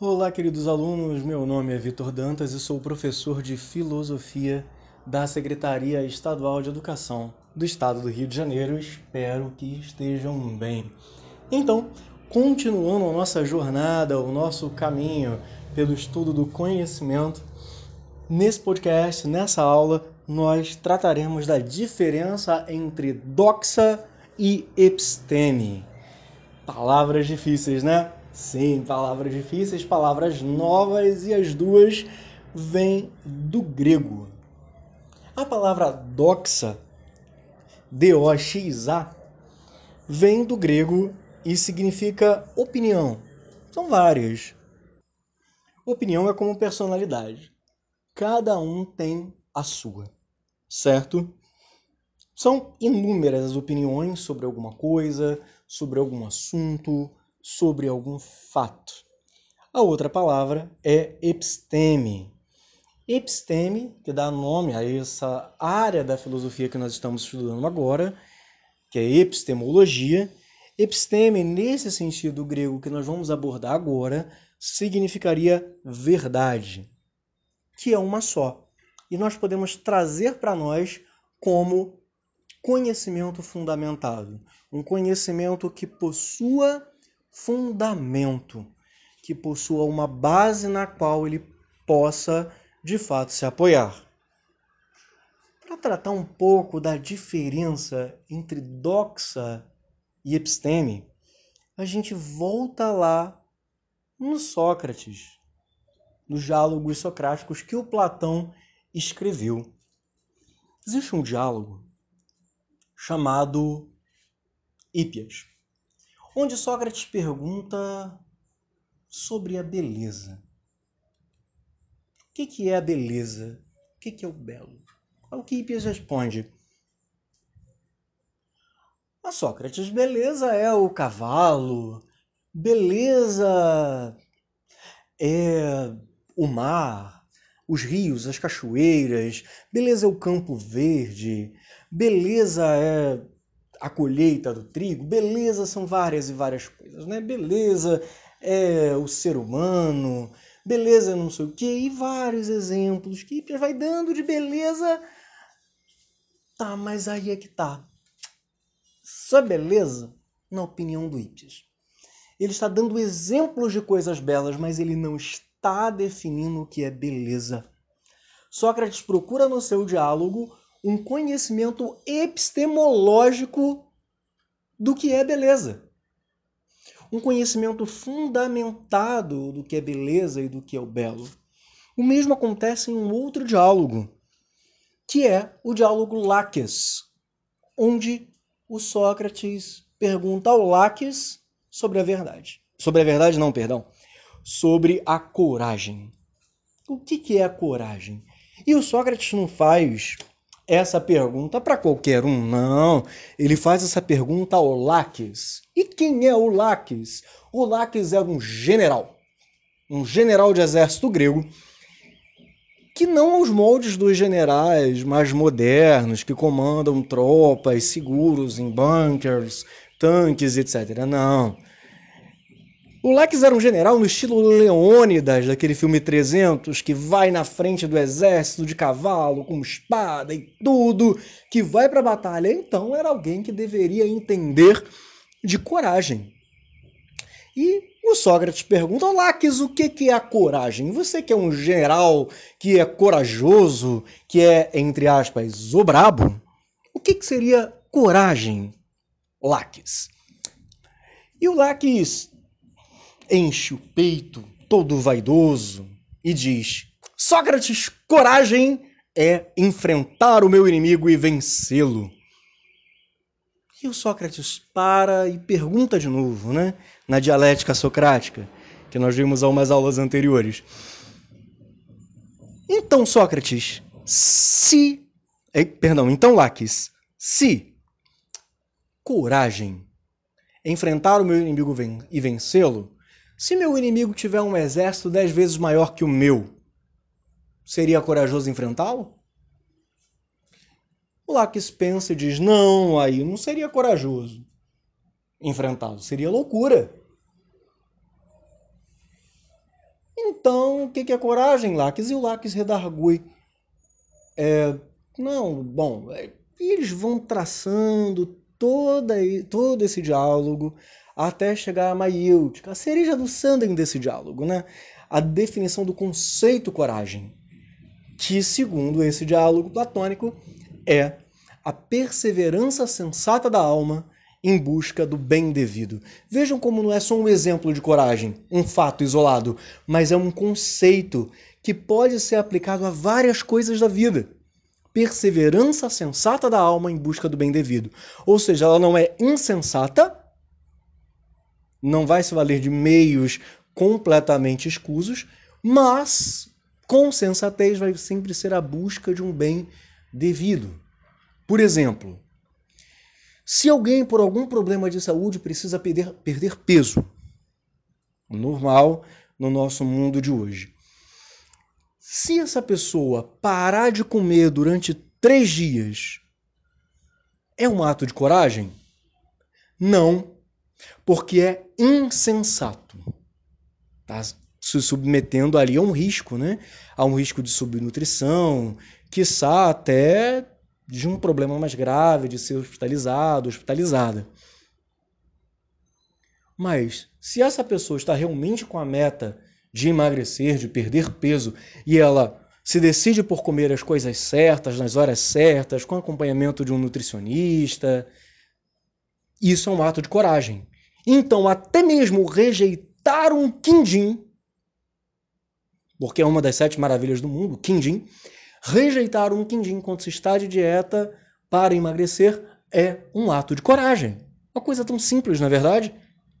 Olá, queridos alunos. Meu nome é Vitor Dantas e sou professor de Filosofia da Secretaria Estadual de Educação do Estado do Rio de Janeiro. Espero que estejam bem. Então, continuando a nossa jornada, o nosso caminho pelo estudo do conhecimento, nesse podcast, nessa aula, nós trataremos da diferença entre doxa e episteme. Palavras difíceis, né? Sim, palavras difíceis, palavras novas e as duas vêm do grego. A palavra doxa, D-O-X-A, vem do grego e significa opinião. São várias. Opinião é como personalidade. Cada um tem a sua, certo? São inúmeras as opiniões sobre alguma coisa, sobre algum assunto, sobre algum fato. A outra palavra é episteme. Episteme, que dá nome a essa área da filosofia que nós estamos estudando agora, que é epistemologia. Episteme, nesse sentido grego que nós vamos abordar agora, significaria verdade, que é uma só. E nós podemos trazer para nós como conhecimento fundamentado, um conhecimento que possua fundamento, que possua uma base na qual ele possa de fato se apoiar. Para tratar um pouco da diferença entre doxa e episteme, a gente volta lá no Sócrates, nos diálogos socráticos que o Platão escreveu. Existe um diálogo chamado Hípias, onde Sócrates pergunta sobre a beleza. O que é a beleza? O que é o belo? Ao que Hípias responde: A Sócrates, beleza é o cavalo, beleza é o mar, os rios, as cachoeiras, beleza é o campo verde, beleza é a colheita do trigo, beleza são várias e várias coisas, né? Beleza é o ser humano, beleza não sei o que, e vários exemplos que vai dando de beleza. Tá, mas aí é que tá. É beleza? Na opinião do Hippias. Ele está dando exemplos de coisas belas, mas ele não está definindo o que é beleza. Sócrates procura no seu diálogo um conhecimento epistemológico do que é beleza. Um conhecimento fundamentado do que é beleza e do que é o belo. O mesmo acontece em um outro diálogo, que é o diálogo Laques, onde o Sócrates pergunta ao Laques sobre a verdade. Sobre a verdade, não, perdão. Sobre a coragem. O que é a coragem? E o Sócrates não faz essa pergunta para qualquer um, não. Ele faz essa pergunta ao Laques. E quem é o Laques? O Laques era um general, um general de exército grego, que não aos moldes dos generais mais modernos, que comandam tropas seguros em bunkers, tanques, etc. Não. O Lex era um general no estilo Leônidas, daquele filme 300, que vai na frente do exército de cavalo, com espada e tudo, que vai para a batalha. Então era alguém que deveria entender de coragem. E o Sócrates pergunta, Laques, o que é a coragem? Você que é um general que é corajoso, que é, entre aspas, o brabo, o que, que seria coragem, Laques? E o Laques enche o peito, todo vaidoso, e diz: Sócrates, coragem é enfrentar o meu inimigo e vencê-lo. E o Sócrates para e pergunta de novo, né? Na dialética socrática, que nós vimos há umas aulas anteriores. Então, Sócrates, se. Eh, perdão, então, Laques, se coragem enfrentar o meu inimigo e vencê-lo, se meu inimigo tiver um exército dez vezes maior que o meu, seria corajoso enfrentá-lo? O Laques pensa e diz: não, aí não seria corajoso enfrentá-lo, seria loucura. Então, o que, é coragem, Laques? E o Laques redargui. É, não, bom, é, eles vão traçando toda, todo esse diálogo até chegar a maiêutica, a cereja do sandem desse diálogo, né? A definição do conceito coragem, que, segundo esse diálogo platônico, é a perseverança sensata da alma em busca do bem devido. Vejam como não é só um exemplo de coragem, um fato isolado, mas é um conceito que pode ser aplicado a várias coisas da vida. Perseverança sensata da alma em busca do bem devido. Ou seja, ela não é insensata, não vai se valer de meios completamente escusos, mas com sensatez vai sempre ser a busca de um bem devido. Por exemplo, se alguém, por algum problema de saúde, precisa perder, perder peso, normal no nosso mundo de hoje. Se essa pessoa parar de comer durante três dias, é um ato de coragem? Não, porque é insensato. Está se submetendo ali a um risco, né? A um risco de subnutrição, quiçá até de um problema mais grave, de ser hospitalizado, hospitalizada. Mas se essa pessoa está realmente com a meta de emagrecer, de perder peso, e ela se decide por comer as coisas certas, nas horas certas, com acompanhamento de um nutricionista, isso é um ato de coragem. Então, até mesmo rejeitar um quindim, porque é uma das sete maravilhas do mundo, quindim, Rejeitar um quindim quando se está de dieta para emagrecer é um ato de coragem. Uma coisa tão simples, na é verdade,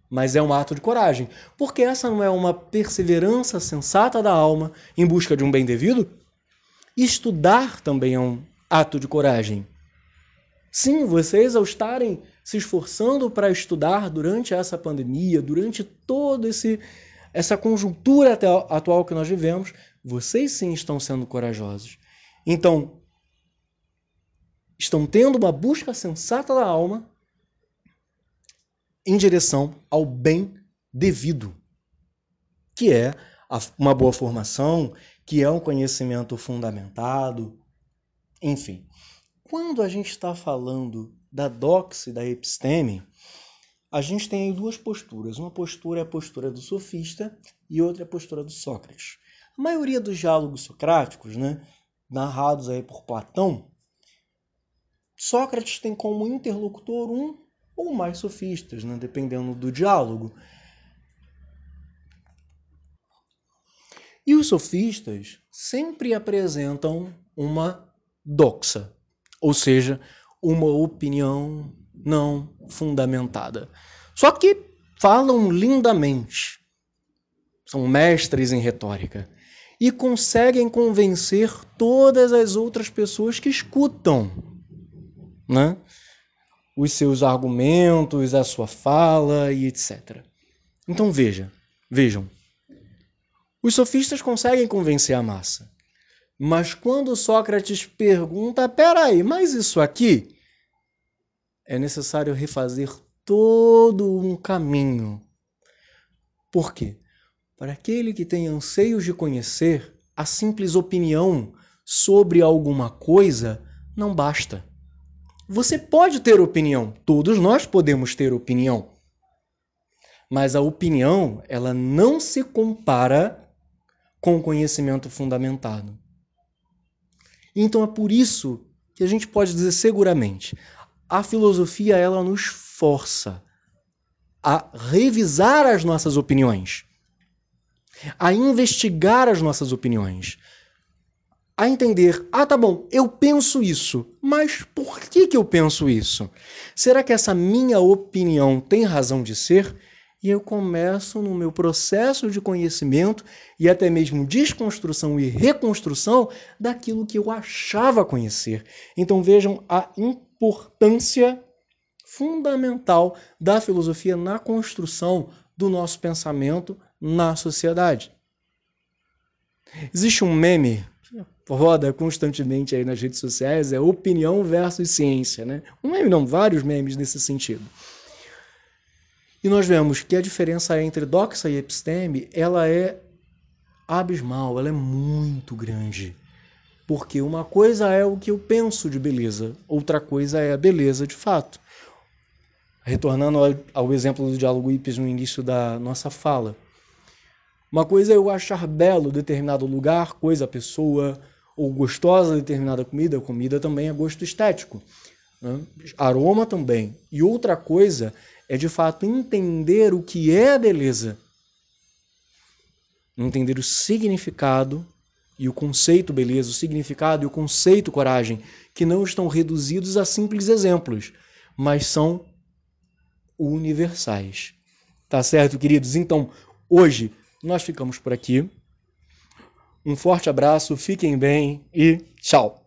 mas é um ato de coragem. Porque essa não é uma perseverança sensata da alma em busca de um bem devido? Estudar também é um ato de coragem. Sim, vocês ao estarem se esforçando para estudar durante essa pandemia, durante toda essa conjuntura atual que nós vivemos, vocês sim estão sendo corajosos. Então, estão tendo uma busca sensata da alma em direção ao bem devido, que é uma boa formação, que é um conhecimento fundamentado, enfim. Quando a gente está falando da doxe, da episteme, a gente tem aí duas posturas. Uma postura é a postura do sofista e outra é a postura do Sócrates. A maioria dos diálogos socráticos, né, narrados aí por Platão, Sócrates tem como interlocutor um ou mais sofistas, né, dependendo do diálogo. E os sofistas sempre apresentam uma doxa, ou seja, uma opinião não fundamentada. Só que falam lindamente. São mestres em retórica e conseguem convencer todas as outras pessoas que escutam né? os seus argumentos, a sua fala e etc. Então veja, vejam. Os sofistas conseguem convencer a massa. Mas quando Sócrates pergunta, peraí, mas isso aqui é necessário refazer todo um caminho. Por quê? Para aquele que tem anseios de conhecer, a simples opinião sobre alguma coisa não basta. Você pode ter opinião, todos nós podemos ter opinião. Mas a opinião, ela não se compara com o conhecimento fundamentado. Então é por isso que a gente pode dizer seguramente, a filosofia ela nos força a revisar as nossas opiniões a investigar as nossas opiniões, a entender, ah, tá bom, eu penso isso, mas por que, que eu penso isso? Será que essa minha opinião tem razão de ser? E eu começo no meu processo de conhecimento e até mesmo desconstrução e reconstrução daquilo que eu achava conhecer. Então vejam a importância fundamental da filosofia na construção do nosso pensamento na sociedade. Existe um meme roda constantemente aí nas redes sociais, é opinião versus ciência, né? Um meme não, vários memes nesse sentido. E nós vemos que a diferença entre doxa e episteme, ela é abismal, ela é muito grande. Porque uma coisa é o que eu penso de beleza, outra coisa é a beleza de fato. Retornando ao, exemplo do diálogo Ipes no início da nossa fala. Uma coisa é eu achar belo determinado lugar, coisa, pessoa, ou gostosa determinada comida, comida também é gosto estético. Né? Aroma também. E outra coisa é de fato entender o que é beleza. Entender o significado e o conceito beleza, o significado e o conceito coragem, que não estão reduzidos a simples exemplos, mas são universais. Tá certo, queridos? Então, hoje nós ficamos por aqui. Um forte abraço, fiquem bem e tchau!